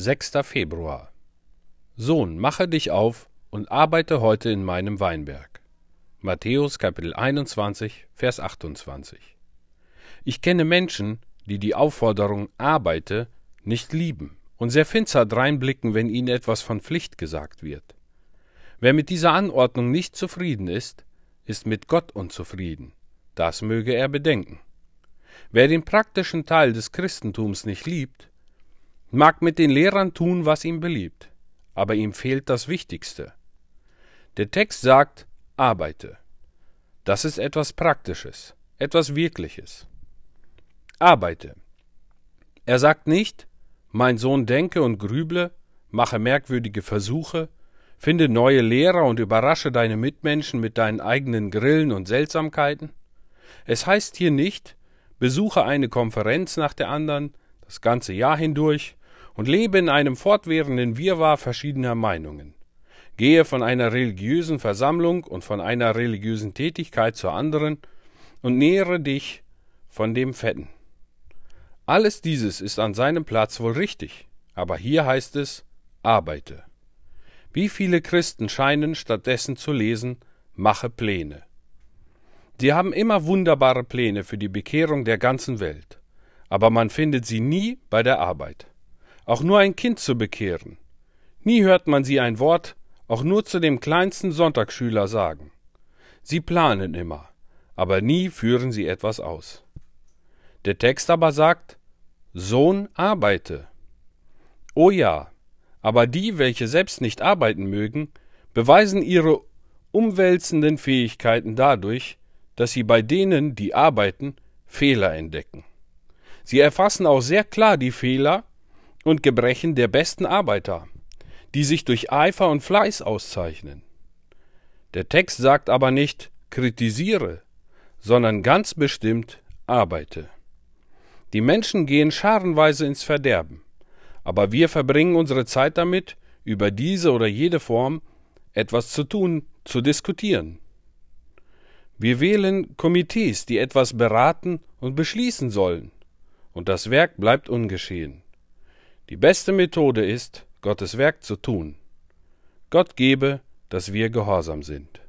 6. Februar Sohn, mache dich auf und arbeite heute in meinem Weinberg. Matthäus Kapitel 21, Vers 28. Ich kenne Menschen, die die Aufforderung arbeite nicht lieben und sehr finster dreinblicken, wenn ihnen etwas von Pflicht gesagt wird. Wer mit dieser Anordnung nicht zufrieden ist, ist mit Gott unzufrieden. Das möge er bedenken. Wer den praktischen Teil des Christentums nicht liebt, mag mit den Lehrern tun, was ihm beliebt, aber ihm fehlt das Wichtigste. Der Text sagt, arbeite. Das ist etwas Praktisches, etwas Wirkliches. Arbeite. Er sagt nicht, mein Sohn denke und grüble, mache merkwürdige Versuche, finde neue Lehrer und überrasche deine Mitmenschen mit deinen eigenen Grillen und Seltsamkeiten. Es heißt hier nicht, besuche eine Konferenz nach der anderen, das ganze Jahr hindurch, und lebe in einem fortwährenden Wirrwarr verschiedener Meinungen. Gehe von einer religiösen Versammlung und von einer religiösen Tätigkeit zur anderen und nähere dich von dem Fetten. Alles dieses ist an seinem Platz wohl richtig, aber hier heißt es arbeite. Wie viele Christen scheinen stattdessen zu lesen, mache Pläne. Sie haben immer wunderbare Pläne für die Bekehrung der ganzen Welt, aber man findet sie nie bei der Arbeit auch nur ein Kind zu bekehren. Nie hört man sie ein Wort, auch nur zu dem kleinsten Sonntagsschüler sagen. Sie planen immer, aber nie führen sie etwas aus. Der Text aber sagt, Sohn arbeite. O ja, aber die, welche selbst nicht arbeiten mögen, beweisen ihre umwälzenden Fähigkeiten dadurch, dass sie bei denen, die arbeiten, Fehler entdecken. Sie erfassen auch sehr klar die Fehler und Gebrechen der besten Arbeiter, die sich durch Eifer und Fleiß auszeichnen. Der Text sagt aber nicht kritisiere, sondern ganz bestimmt arbeite. Die Menschen gehen scharenweise ins Verderben, aber wir verbringen unsere Zeit damit, über diese oder jede Form etwas zu tun, zu diskutieren. Wir wählen Komitees, die etwas beraten und beschließen sollen, und das Werk bleibt ungeschehen. Die beste Methode ist, Gottes Werk zu tun. Gott gebe, dass wir gehorsam sind.